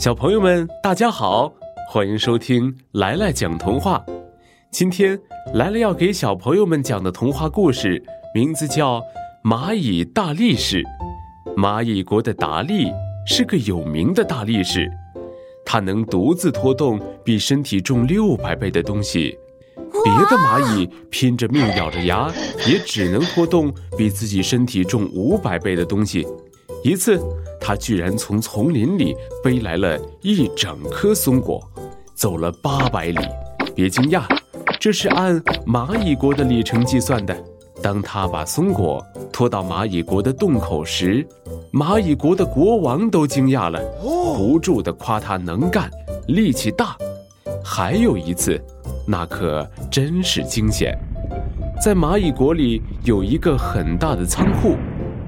小朋友们，大家好，欢迎收听来来讲童话。今天来了要给小朋友们讲的童话故事，名字叫《蚂蚁大力士》。蚂蚁国的达利是个有名的大力士，他能独自拖动比身体重六百倍的东西。别的蚂蚁拼着命咬着牙，也只能拖动比自己身体重五百倍的东西。一次，他居然从丛林里背来了一整颗松果，走了八百里。别惊讶，这是按蚂蚁国的里程计算的。当他把松果拖到蚂蚁国的洞口时，蚂蚁国的国王都惊讶了，不住地夸他能干、力气大。还有一次，那可真是惊险。在蚂蚁国里有一个很大的仓库，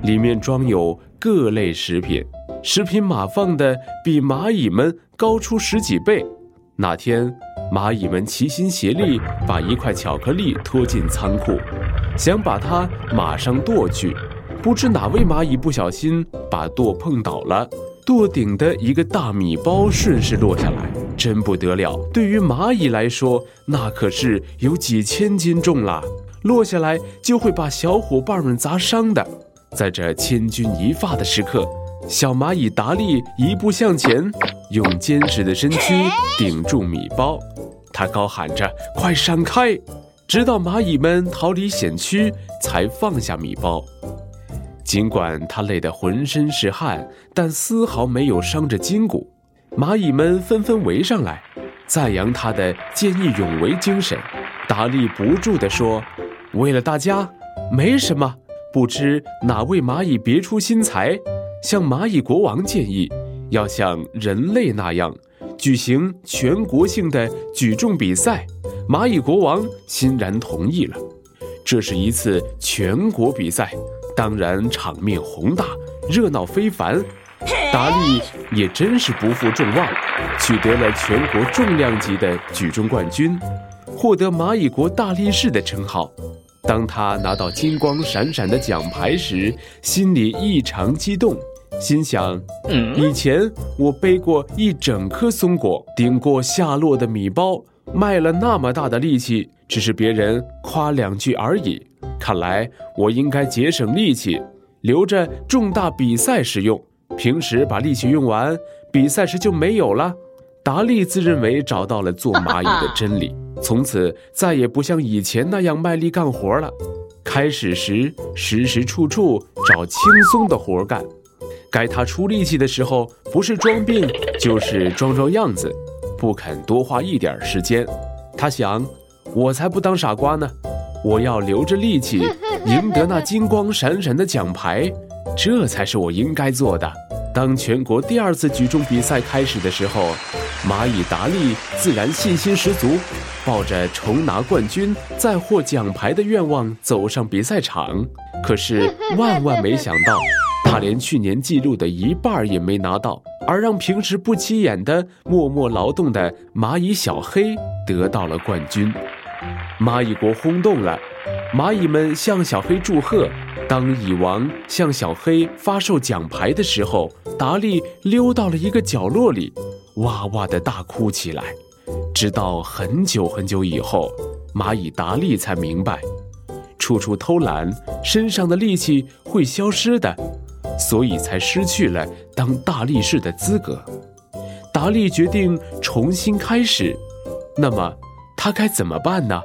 里面装有各类食品，食品码放的比蚂蚁们高出十几倍。那天，蚂蚁们齐心协力把一块巧克力拖进仓库，想把它马上剁去，不知哪位蚂蚁不小心把剁碰倒了，剁顶的一个大米包顺势落下来。真不得了！对于蚂蚁来说，那可是有几千斤重了，落下来就会把小伙伴们砸伤的。在这千钧一发的时刻，小蚂蚁达利一步向前，用坚实的身躯顶住米包，他高喊着：“快闪开！”直到蚂蚁们逃离险区，才放下米包。尽管他累得浑身是汗，但丝毫没有伤着筋骨。蚂蚁们纷纷围上来，赞扬他的见义勇为精神。达利不住地说：“为了大家，没什么。”不知哪位蚂蚁别出心裁，向蚂蚁国王建议，要像人类那样举行全国性的举重比赛。蚂蚁国王欣然同意了。这是一次全国比赛，当然场面宏大，热闹非凡。达利也真是不负众望，取得了全国重量级的举重冠军，获得蚂蚁国大力士的称号。当他拿到金光闪闪的奖牌时，心里异常激动，心想：以前我背过一整颗松果，顶过下落的米包，卖了那么大的力气，只是别人夸两句而已。看来我应该节省力气，留着重大比赛时用。平时把力气用完，比赛时就没有了。达利自认为找到了做蚂蚁的真理，从此再也不像以前那样卖力干活了。开始时，时时处处找轻松的活干；该他出力气的时候，不是装病，就是装装样子，不肯多花一点时间。他想，我才不当傻瓜呢，我要留着力气，赢得那金光闪闪的奖牌。这才是我应该做的。当全国第二次举重比赛开始的时候，蚂蚁达利自然信心十足，抱着重拿冠军、再获奖牌的愿望走上比赛场。可是 万万没想到，他连去年记录的一半也没拿到，而让平时不起眼的默默劳动的蚂蚁小黑得到了冠军。蚂蚁国轰动了，蚂蚁们向小黑祝贺。当蚁王向小黑发售奖牌的时候，达利溜到了一个角落里，哇哇的大哭起来。直到很久很久以后，蚂蚁达利才明白，处处偷懒，身上的力气会消失的，所以才失去了当大力士的资格。达利决定重新开始，那么他该怎么办呢？